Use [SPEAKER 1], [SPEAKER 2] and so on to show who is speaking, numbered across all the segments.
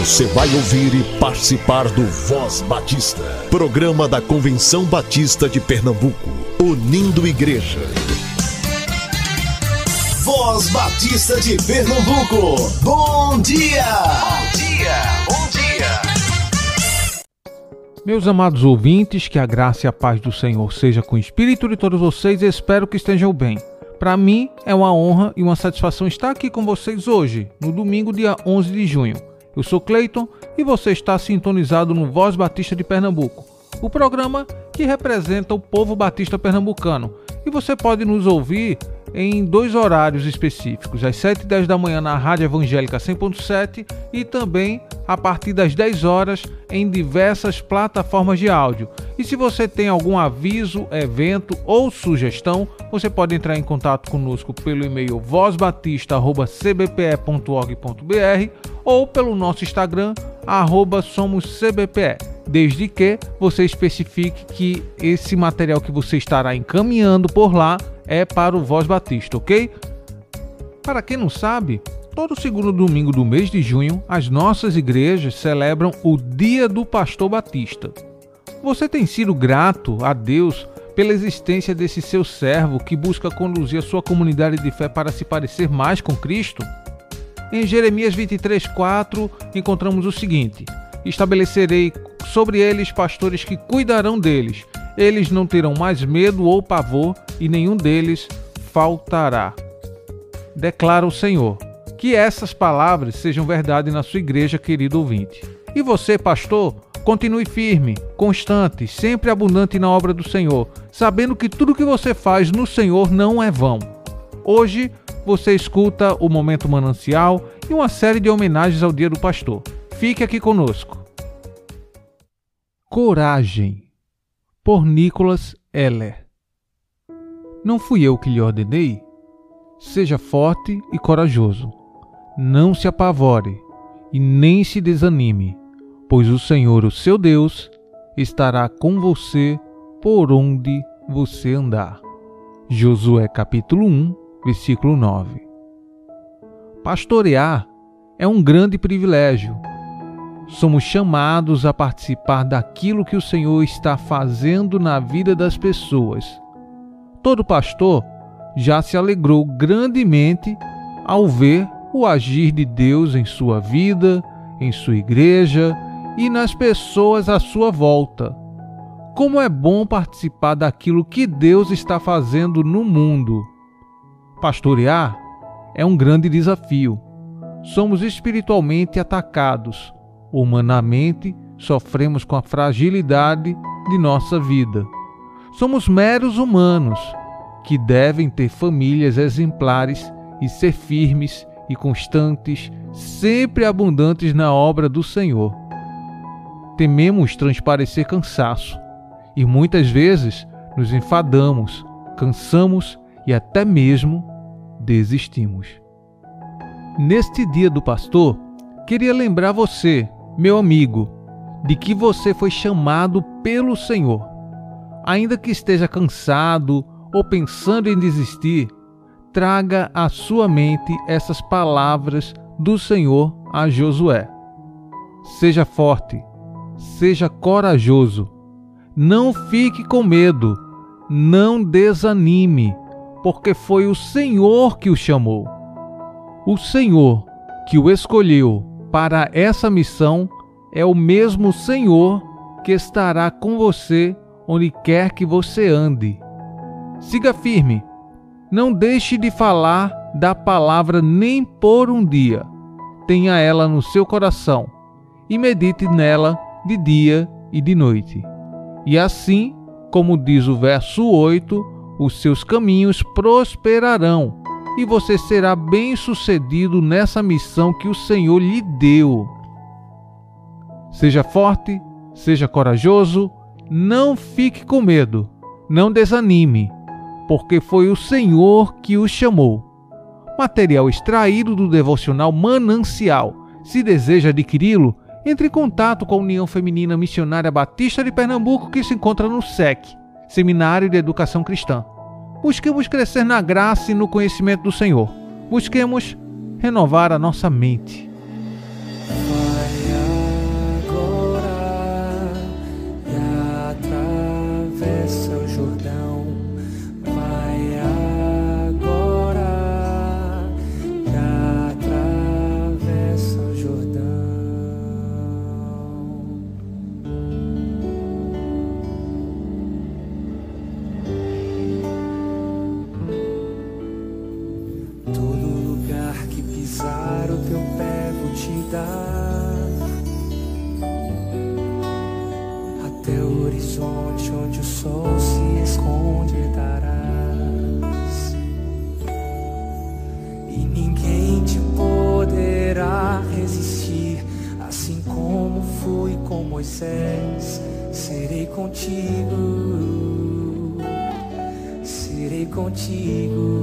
[SPEAKER 1] Você vai ouvir e participar do Voz Batista, programa da Convenção Batista de Pernambuco, unindo igreja. Voz Batista de Pernambuco, bom dia! Bom dia, bom dia!
[SPEAKER 2] Meus amados ouvintes, que a graça e a paz do Senhor seja com o espírito de todos vocês e espero que estejam bem. Para mim é uma honra e uma satisfação estar aqui com vocês hoje, no domingo, dia 11 de junho. Eu sou Cleiton e você está sintonizado no Voz Batista de Pernambuco, o programa que representa o povo batista pernambucano. E você pode nos ouvir em dois horários específicos, às 7 e 10 da manhã na Rádio Evangélica 100.7 e também a partir das 10 horas em diversas plataformas de áudio. E se você tem algum aviso, evento ou sugestão, você pode entrar em contato conosco pelo e-mail vozbatista.cbpe.org.br ou pelo nosso Instagram, somoscbpe, desde que você especifique que esse material que você estará encaminhando por lá é para o Voz Batista, ok? Para quem não sabe, todo segundo domingo do mês de junho, as nossas igrejas celebram o Dia do Pastor Batista. Você tem sido grato a Deus pela existência desse seu servo que busca conduzir a sua comunidade de fé para se parecer mais com Cristo? Em Jeremias 23:4 encontramos o seguinte: Estabelecerei sobre eles pastores que cuidarão deles. Eles não terão mais medo ou pavor, e nenhum deles faltará. Declara o Senhor. Que essas palavras sejam verdade na sua igreja, querido ouvinte. E você, pastor, continue firme, constante, sempre abundante na obra do Senhor, sabendo que tudo que você faz no Senhor não é vão. Hoje você escuta o Momento Manancial e uma série de homenagens ao Dia do Pastor. Fique aqui conosco. Coragem, por Nicholas Heller. Não fui eu que lhe ordenei? Seja forte e corajoso. Não se apavore e nem se desanime, pois o Senhor, o seu Deus, estará com você por onde você andar. Josué capítulo 1, versículo 9. Pastorear é um grande privilégio. Somos chamados a participar daquilo que o Senhor está fazendo na vida das pessoas. Todo pastor já se alegrou grandemente ao ver o agir de Deus em sua vida, em sua igreja e nas pessoas à sua volta. Como é bom participar daquilo que Deus está fazendo no mundo. Pastorear é um grande desafio. Somos espiritualmente atacados. Humanamente, sofremos com a fragilidade de nossa vida. Somos meros humanos que devem ter famílias exemplares e ser firmes e constantes, sempre abundantes na obra do Senhor. Tememos transparecer cansaço e muitas vezes nos enfadamos, cansamos e até mesmo desistimos. Neste dia do pastor, queria lembrar você, meu amigo, de que você foi chamado pelo Senhor. Ainda que esteja cansado ou pensando em desistir, traga à sua mente essas palavras do Senhor a Josué. Seja forte, seja corajoso, não fique com medo, não desanime, porque foi o Senhor que o chamou. O Senhor que o escolheu para essa missão é o mesmo Senhor que estará com você onde quer que você ande. Siga firme, não deixe de falar da palavra nem por um dia. Tenha ela no seu coração e medite nela de dia e de noite. E assim, como diz o verso 8, os seus caminhos prosperarão e você será bem-sucedido nessa missão que o Senhor lhe deu. Seja forte, seja corajoso, não fique com medo, não desanime, porque foi o Senhor que o chamou. Material extraído do devocional Manancial. Se deseja adquiri-lo, entre em contato com a União Feminina Missionária Batista de Pernambuco, que se encontra no SEC, Seminário de Educação Cristã. Busquemos crescer na graça e no conhecimento do Senhor. Busquemos renovar a nossa mente.
[SPEAKER 3] Horizonte onde o sol se esconde darás. E ninguém te poderá resistir assim como fui com Moisés. Serei contigo serei contigo.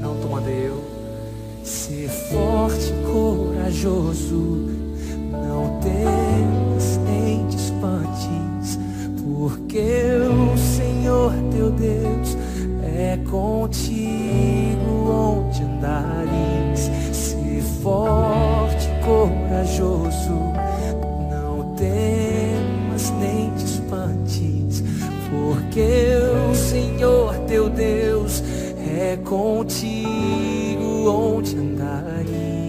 [SPEAKER 3] Não toma eu. Ser forte corajoso não temas contigo onde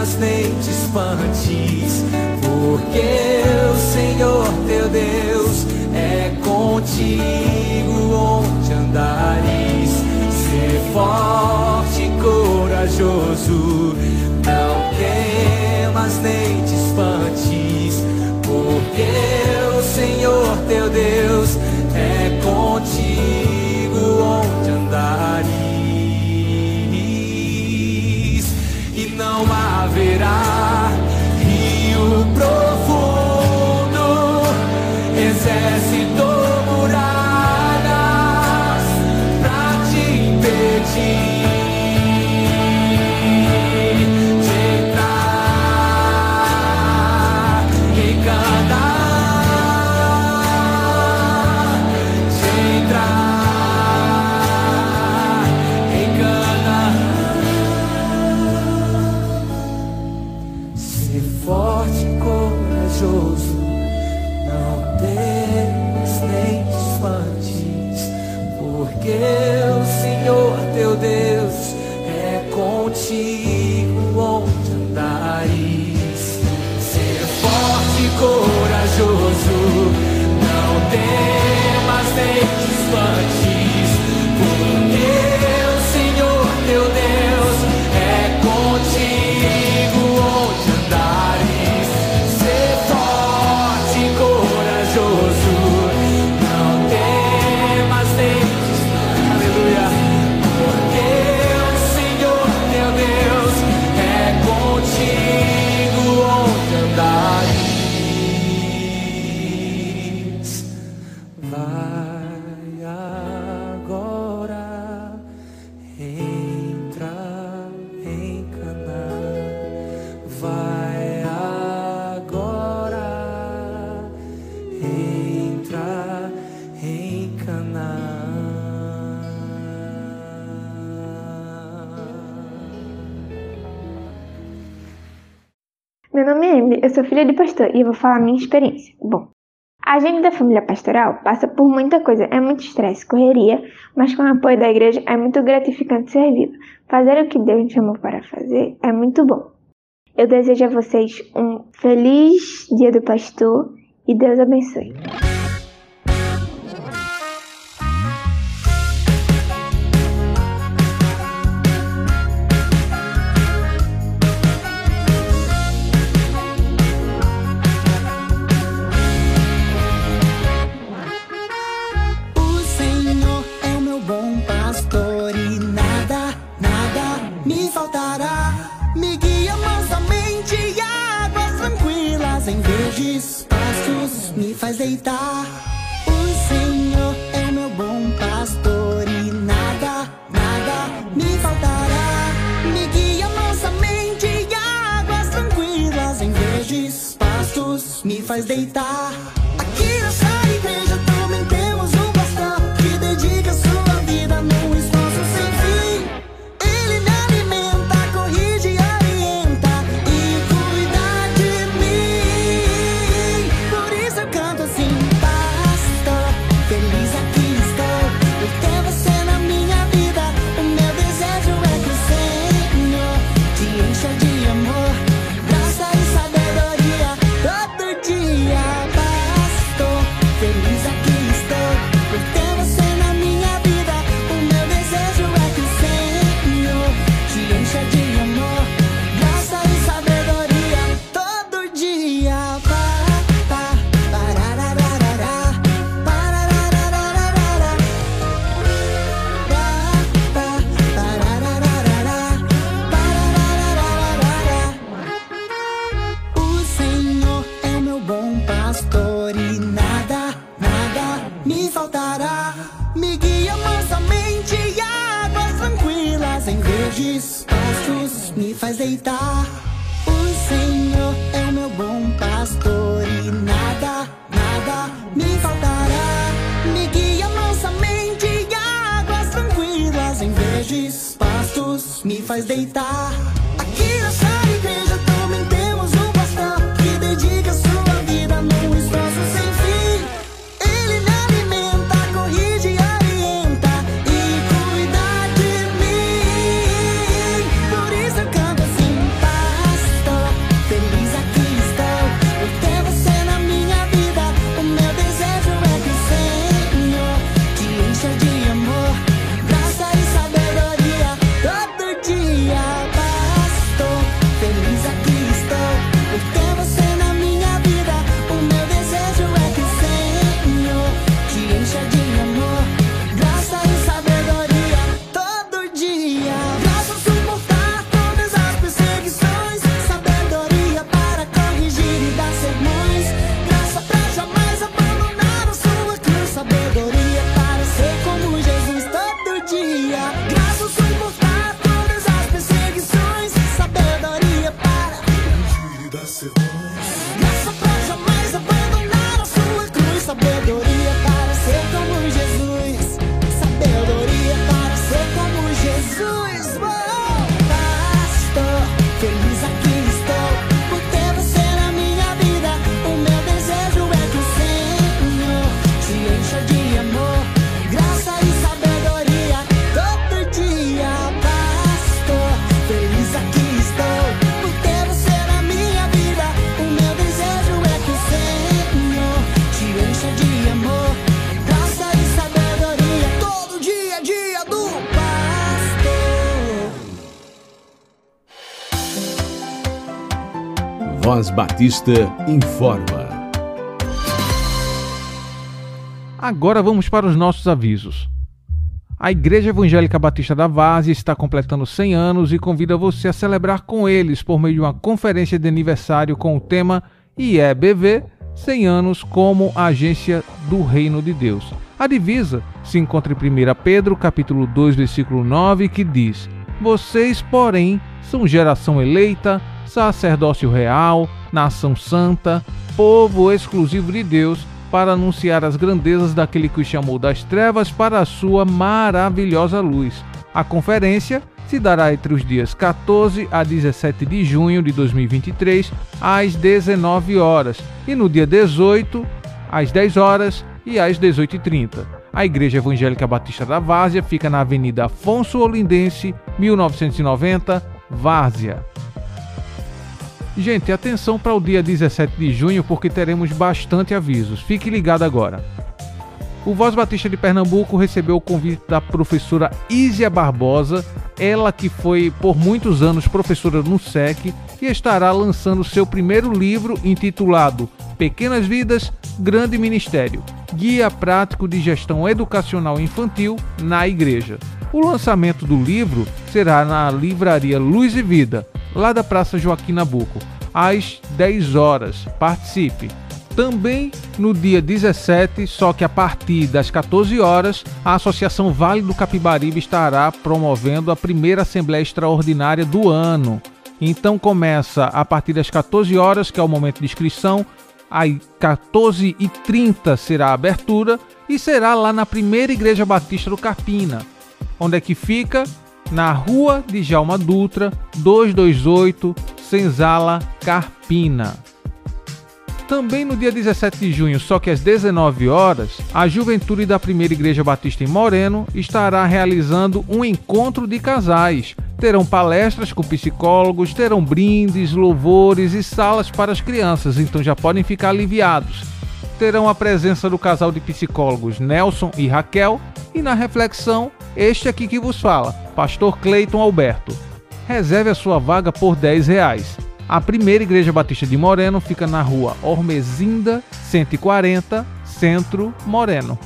[SPEAKER 3] temas nem te espantes, porque o Senhor teu Deus é contigo onde andares. Ser forte e corajoso, não temas nem te espantes, porque o Senhor teu Deus é
[SPEAKER 4] nome é Emily, eu sou filha de pastor e vou falar a minha experiência. Bom, a agenda da família pastoral passa por muita coisa, é muito estresse, correria, mas com o apoio da igreja é muito gratificante servi-la. Fazer o que Deus me chamou para fazer é muito bom. Eu desejo a vocês um feliz dia do pastor e Deus abençoe.
[SPEAKER 5] Me faltará. Me guia mansamente águas tranquilas, em verdes pastos
[SPEAKER 6] me faz deitar.
[SPEAKER 1] Voz Batista informa.
[SPEAKER 2] Agora vamos para os nossos avisos. A Igreja Evangélica Batista da Várzea está completando 100 anos e convida você a celebrar com eles por meio de uma conferência de aniversário com o tema IEBV 100 anos como agência do Reino de Deus. A divisa se encontra em 1 Pedro, capítulo 2, versículo 9, que diz: Vocês, porém, são geração eleita, sacerdócio real, nação santa, povo exclusivo de Deus, para anunciar as grandezas daquele que os chamou das trevas para a sua maravilhosa luz. A conferência se dará entre os dias 14 a 17 de junho de 2023, às 19 horas, e no dia 18, às 10 horas e às 18h30. A Igreja Evangélica Batista da Várzea fica na Avenida Afonso Olindense, 1990, Várzea. Gente, atenção para o dia 17 de junho porque teremos bastante avisos. Fique ligado agora. O Voz Batista de Pernambuco recebeu o convite da professora Ísia Barbosa, ela que foi por muitos anos professora no SEC e estará lançando seu primeiro livro intitulado Pequenas Vidas, Grande Ministério Guia Prático de Gestão Educacional Infantil na Igreja. O lançamento do livro será na livraria Luz e Vida, lá da Praça Joaquim Nabuco, às 10 horas. Participe! Também no dia 17, só que a partir das 14 horas, a Associação Vale do Capibaribe estará promovendo a primeira Assembleia Extraordinária do ano. Então começa a partir das 14 horas, que é o momento de inscrição, às 14h30 será a abertura e será lá na primeira Igreja Batista do Carpina. Onde é que fica? Na rua de Jalma Dutra, 228, Senzala, Carpina. Também no dia 17 de junho, só que às 19 horas, a Juventude da Primeira Igreja Batista em Moreno estará realizando um encontro de casais. Terão palestras com psicólogos, terão brindes, louvores e salas para as crianças, então já podem ficar aliviados. Terão a presença do casal de psicólogos Nelson e Raquel e na reflexão, este aqui que vos fala, Pastor Cleiton Alberto. Reserve a sua vaga por 10 reais. A primeira Igreja Batista de Moreno fica na rua Ormezinda, 140, Centro Moreno.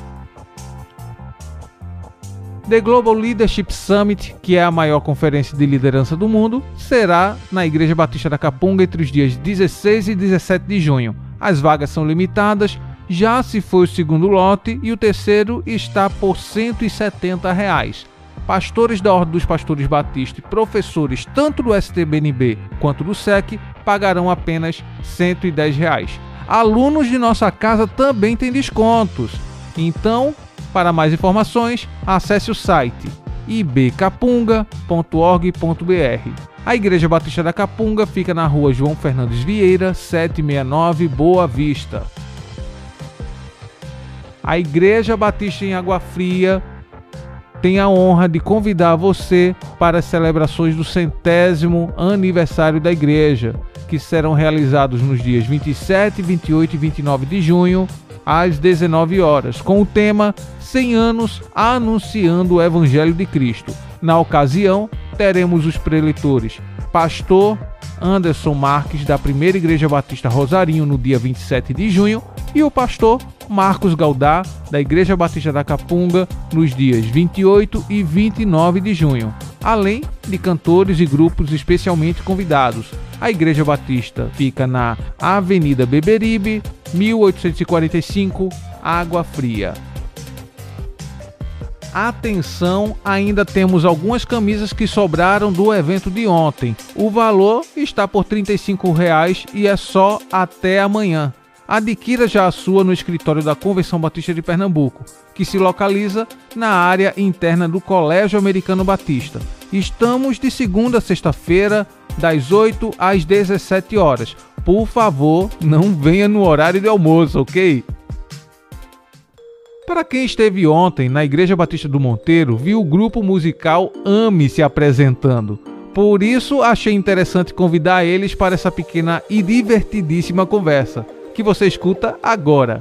[SPEAKER 2] The Global Leadership Summit, que é a maior conferência de liderança do mundo, será na Igreja Batista da Capunga entre os dias 16 e 17 de junho. As vagas são limitadas, já se foi o segundo lote e o terceiro está por R$ 170. Reais pastores da Ordem dos Pastores Batista e professores tanto do STBNB quanto do SEC pagarão apenas 110 reais. Alunos de nossa casa também têm descontos. Então, para mais informações, acesse o site ibcapunga.org.br. A Igreja Batista da Capunga fica na rua João Fernandes Vieira, 769, Boa Vista. A Igreja Batista em Água Fria tem a honra de convidar você para as celebrações do centésimo aniversário da igreja, que serão realizados nos dias 27, 28 e 29 de junho, às 19 horas, com o tema 100 anos anunciando o Evangelho de Cristo. Na ocasião, teremos os preletores Pastor Anderson Marques, da Primeira Igreja Batista Rosarinho, no dia 27 de junho, e o pastor Marcos Galdá, da Igreja Batista da Capunga, nos dias 28 e 29 de junho, além de cantores e grupos especialmente convidados. A Igreja Batista fica na Avenida Beberibe, 1845, Água Fria. Atenção, ainda temos algumas camisas que sobraram do evento de ontem. O valor está por R$ 35,00 e é só até amanhã. Adquira já a sua no escritório da Convenção Batista de Pernambuco, que se localiza na área interna do Colégio Americano Batista. Estamos de segunda a sexta-feira, das 8 às 17 horas. Por favor, não venha no horário de almoço, ok? Para quem esteve ontem na Igreja Batista do Monteiro, viu o grupo musical Ame se apresentando. Por isso, achei interessante convidar eles para essa pequena e divertidíssima conversa que você escuta agora.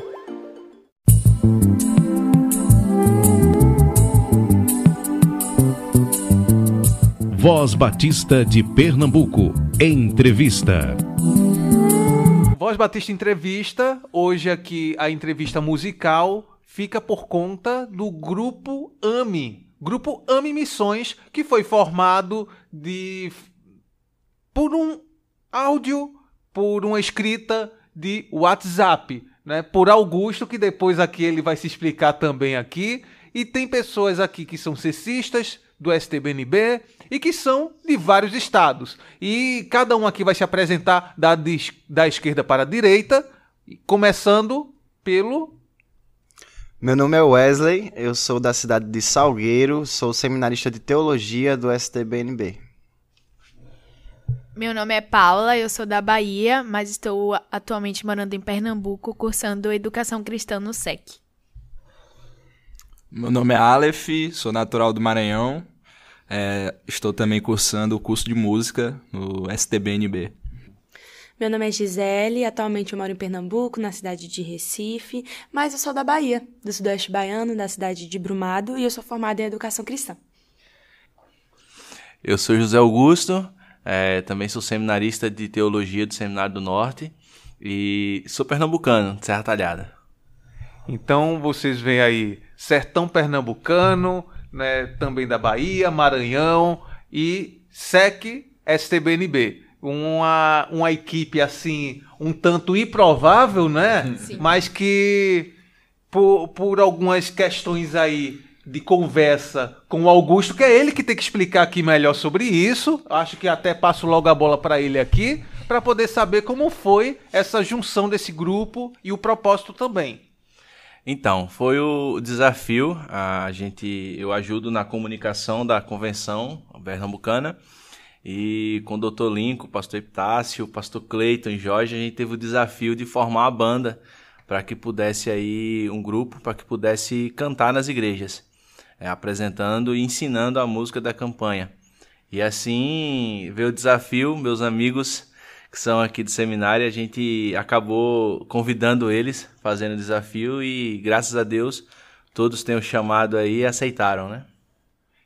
[SPEAKER 1] Voz Batista de Pernambuco. Entrevista.
[SPEAKER 2] Voz Batista Entrevista. Hoje aqui a entrevista musical fica por conta do grupo AMI. Grupo AMI Missões, que foi formado de por um áudio, por uma escrita de WhatsApp, né? Por Augusto, que depois aqui ele vai se explicar também aqui. E tem pessoas aqui que são cessistas do STBNB e que são de vários estados. E cada um aqui vai se apresentar da, da esquerda para a direita, começando pelo.
[SPEAKER 7] Meu nome é Wesley, eu sou da cidade de Salgueiro, sou seminarista de teologia do STBNB.
[SPEAKER 8] Meu nome é Paula, eu sou da Bahia, mas estou atualmente morando em Pernambuco, cursando Educação Cristã no SEC.
[SPEAKER 9] Meu nome é Aleph, sou natural do Maranhão, é, estou também cursando o curso de música no STBNB.
[SPEAKER 10] Meu nome é Gisele, atualmente eu moro em Pernambuco, na cidade de Recife, mas eu sou da Bahia, do Sudoeste Baiano, da cidade de Brumado, e eu sou formada em Educação Cristã.
[SPEAKER 11] Eu sou José Augusto, é, também sou seminarista de teologia do Seminário do Norte e sou pernambucano, de Serra Talhada.
[SPEAKER 2] Então vocês veem aí sertão pernambucano, né, também da Bahia, Maranhão e SEC STBNB. uma, uma equipe assim, um tanto improvável, né?
[SPEAKER 8] Sim.
[SPEAKER 2] Mas que por, por algumas questões aí de conversa com o Augusto, que é ele que tem que explicar aqui melhor sobre isso. Acho que até passo logo a bola para ele aqui, para poder saber como foi essa junção desse grupo e o propósito também.
[SPEAKER 11] Então, foi o desafio. A gente, eu ajudo na comunicação da convenção pernambucana. E com o Dr. Lincoln, o pastor Epitácio, o pastor Cleiton e Jorge, a gente teve o desafio de formar uma banda para que pudesse aí um grupo para que pudesse cantar nas igrejas, é, apresentando e ensinando a música da campanha. E assim veio o desafio, meus amigos que são aqui do seminário, a gente acabou convidando eles, fazendo o desafio e graças a Deus todos têm o chamado aí e aceitaram, né?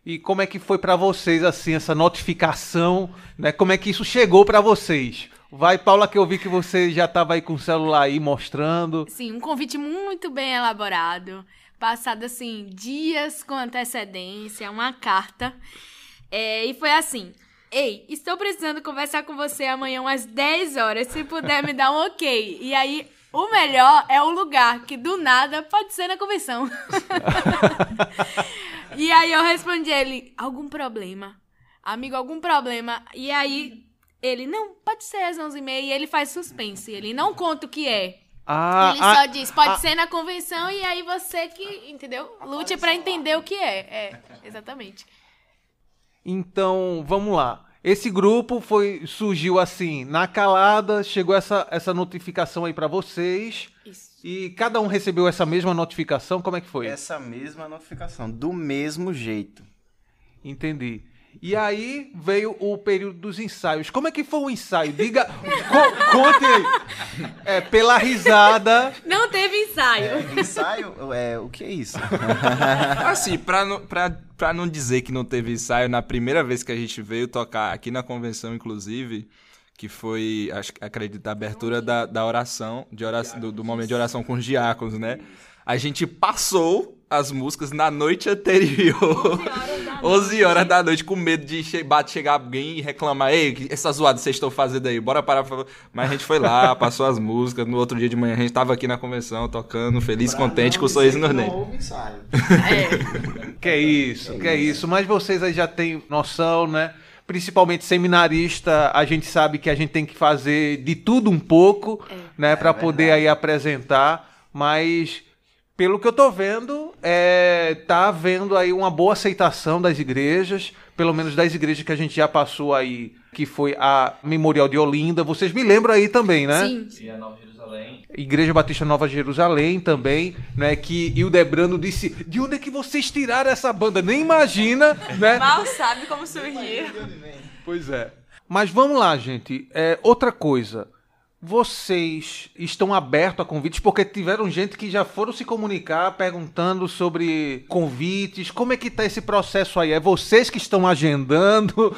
[SPEAKER 2] E como é que foi para vocês assim essa notificação, né? Como é que isso chegou para vocês? Vai, Paula, que eu vi que você já estava aí com o celular aí mostrando.
[SPEAKER 8] Sim, um convite muito bem elaborado, passado assim dias com antecedência, uma carta. É, e foi assim: Ei, estou precisando conversar com você amanhã umas 10 horas, se puder me dar um ok. E aí, o melhor é o lugar, que do nada pode ser na convenção. e aí eu respondi a ele, algum problema? Amigo, algum problema? E aí ele, não, pode ser às 11h30. E ele faz suspense, ele não conta o que é.
[SPEAKER 2] Ah,
[SPEAKER 8] ele só diz, pode ser na convenção e aí você que, entendeu? Lute pra entender o que é. É, exatamente.
[SPEAKER 2] Então, vamos lá. Esse grupo foi surgiu assim, na calada, chegou essa, essa notificação aí pra vocês.
[SPEAKER 8] Isso.
[SPEAKER 2] E cada um recebeu essa mesma notificação, como é que foi?
[SPEAKER 7] Essa mesma notificação, do mesmo jeito.
[SPEAKER 2] Entendi. E aí veio o período dos ensaios. Como é que foi o ensaio? Diga, co- conte aí. É, pela risada.
[SPEAKER 8] Não teve ensaio.
[SPEAKER 7] Ensaio? É, o que é isso?
[SPEAKER 9] Assim, pra não, pra, pra não dizer que não teve ensaio, na primeira vez que a gente veio tocar aqui na convenção, inclusive, que foi, acho, acredito, a abertura da, da oração, de oração do, do momento de oração com os diáconos, né? A gente passou as músicas na noite anterior. 11 horas da noite, com medo de che bate, chegar alguém e reclamar: Ei, que essa zoada vocês estão fazendo aí, bora parar. pra-" Mas a gente foi lá, passou as músicas. No outro dia de manhã a gente tava aqui na convenção tocando, feliz, contente, com o sorriso dentes.
[SPEAKER 7] houve ensaio.
[SPEAKER 2] Que é isso, que é isso. Mas vocês aí já têm noção, né? Principalmente seminarista, a gente sabe que a gente tem que fazer de tudo um pouco, né, para poder aí apresentar, mas pelo que eu tô vendo, é, tá havendo aí uma boa aceitação das igrejas, pelo menos das igrejas que a gente já passou aí, que foi a Memorial de Olinda. Vocês me lembram aí também, né?
[SPEAKER 8] Sim.
[SPEAKER 11] E a Nova Jerusalém.
[SPEAKER 2] Igreja Batista Nova Jerusalém também, né? Que Hildebrando disse: de onde é que vocês tiraram essa banda? Nem imagina, né?
[SPEAKER 10] Mal sabe como surgiu.
[SPEAKER 2] Pois é. Mas vamos lá, gente. É, outra coisa. Vocês estão abertos a convites porque tiveram gente que já foram se comunicar perguntando sobre convites. Como é que tá esse processo aí? É vocês que estão agendando?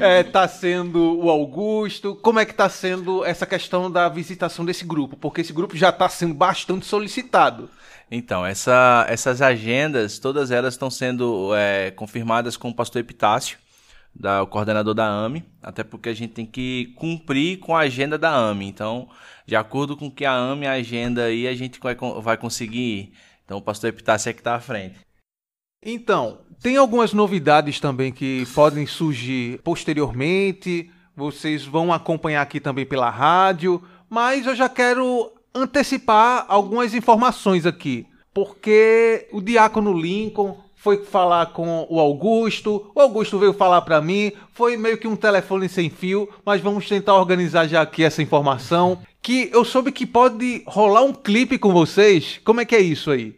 [SPEAKER 2] É, é, tá sendo o Augusto? Como é que tá sendo essa questão da visitação desse grupo? Porque esse grupo já está sendo bastante solicitado.
[SPEAKER 11] Então, essa- essas agendas, todas elas estão sendo é, confirmadas com o pastor Epitácio, da, o coordenador da AME, até porque a gente tem que cumprir com a agenda da AME. Então, de acordo com que a AME agenda aí, a gente vai, vai conseguir ir. Então, o pastor Epitácio é que está à frente.
[SPEAKER 2] Então, tem algumas novidades também que podem surgir posteriormente. Vocês vão acompanhar aqui também pela rádio, mas eu já quero antecipar algumas informações aqui, porque o diácono Lincoln foi falar com o Augusto, o Augusto veio falar para mim, foi meio que um telefone sem fio, mas vamos tentar organizar já aqui essa informação, que eu soube que pode rolar um clipe com vocês. Como é que é isso aí?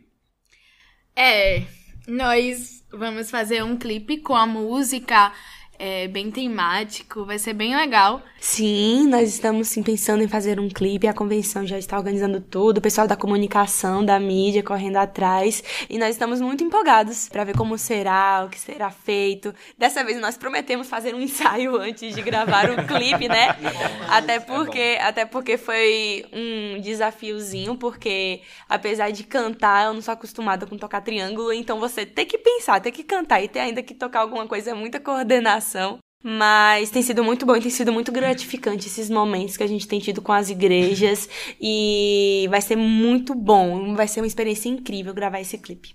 [SPEAKER 8] É, nós vamos fazer um clipe com a música é, bem temático, vai ser bem legal.
[SPEAKER 10] Sim, nós estamos sim pensando em fazer um clipe, a convenção já está organizando tudo, o pessoal da comunicação, da mídia correndo atrás, e nós estamos muito empolgados para ver como será, o que será feito. Dessa vez nós prometemos fazer um ensaio antes de gravar o clipe, né? Até porque, até porque foi um desafiozinho, porque apesar de cantar, eu não sou acostumada com tocar triângulo, então você tem que pensar, tem que cantar e ter ainda que tocar alguma coisa, é muita coordenação. Mas tem sido muito bom e tem sido muito gratificante esses momentos que a gente tem tido com as igrejas. E vai ser muito bom. Vai ser uma experiência incrível gravar esse clipe.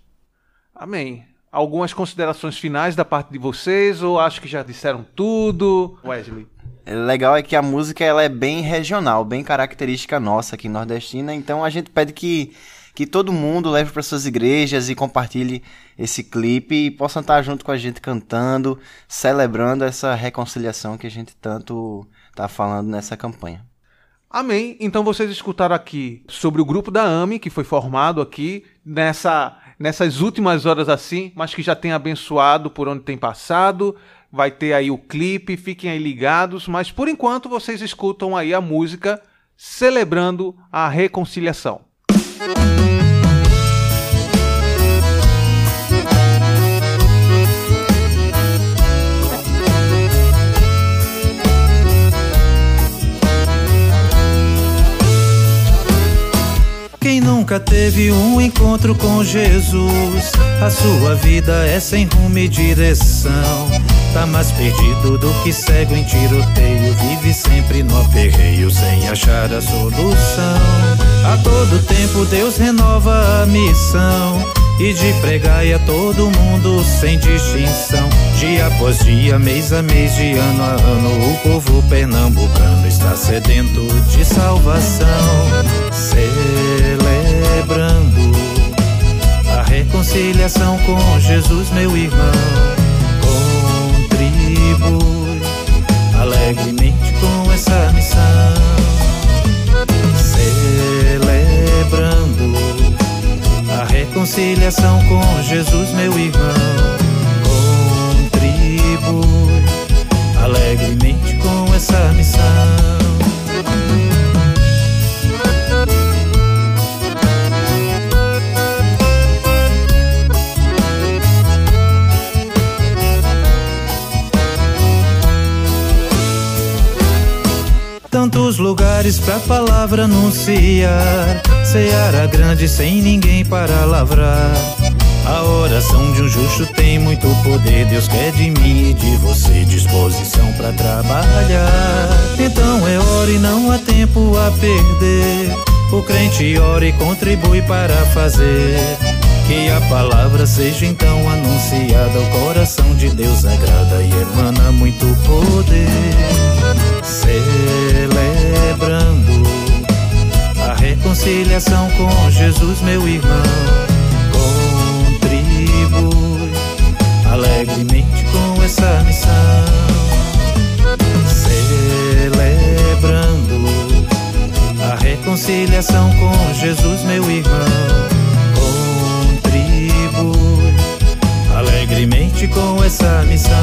[SPEAKER 2] Amém. Algumas considerações finais da parte de vocês ou acho que já disseram tudo? Wesley.
[SPEAKER 7] Legal é que a música ela é bem regional, bem característica nossa aqui nordestina, então a gente pede que, que todo mundo leve para suas igrejas e compartilhe esse clipe e possam estar junto com a gente cantando, celebrando essa reconciliação que a gente tanto está falando nessa campanha.
[SPEAKER 2] Amém. Então vocês escutaram aqui sobre o grupo da AME, que foi formado aqui nessa, nessas últimas horas assim, mas que já tem abençoado por onde tem passado. Vai ter aí o clipe, fiquem aí ligados, mas por enquanto vocês escutam aí a música celebrando a reconciliação.
[SPEAKER 3] Música Quem nunca teve um encontro com Jesus? A sua vida é sem rumo e direção. Tá mais perdido do que cego em tiroteio. Vive sempre no aperreio sem achar a solução. A todo tempo Deus renova a missão. E de pregar a todo mundo sem distinção. Dia após dia, mês a mês, de ano a ano, o povo pernambucano está sedento de salvação. Celebrando a reconciliação com Jesus, meu irmão. Contribui alegremente com essa missão. Celebrando a reconciliação com Jesus, meu irmão. Contribui alegremente essa missão. Tantos lugares pra palavra anunciar. Seara grande sem ninguém para lavrar. A oração de um justo tem muito poder. Deus quer de mim e de você disposição para trabalhar. Então é hora e não há tempo a perder. O crente ora e contribui para fazer. Que a palavra seja então anunciada. O coração de Deus agrada e emana muito poder. Celebrando a reconciliação com Jesus, meu irmão. Alegremente com essa missão. Celebrando a reconciliação com Jesus, meu irmão. Contribui alegremente com essa missão,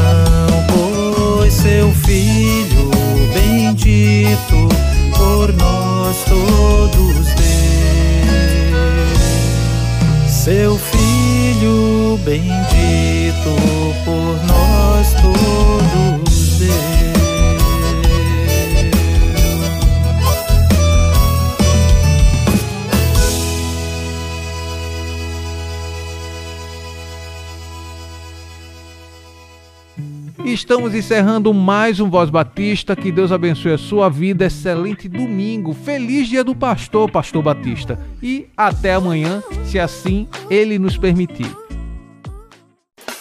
[SPEAKER 3] pois seu filho bendito por nós todos deu. Seu filho bendito por nós todos
[SPEAKER 2] Estamos encerrando mais um Voz Batista. Que Deus abençoe a sua vida. Excelente domingo. Feliz dia do pastor, Pastor Batista. E até amanhã, se assim ele nos permitir.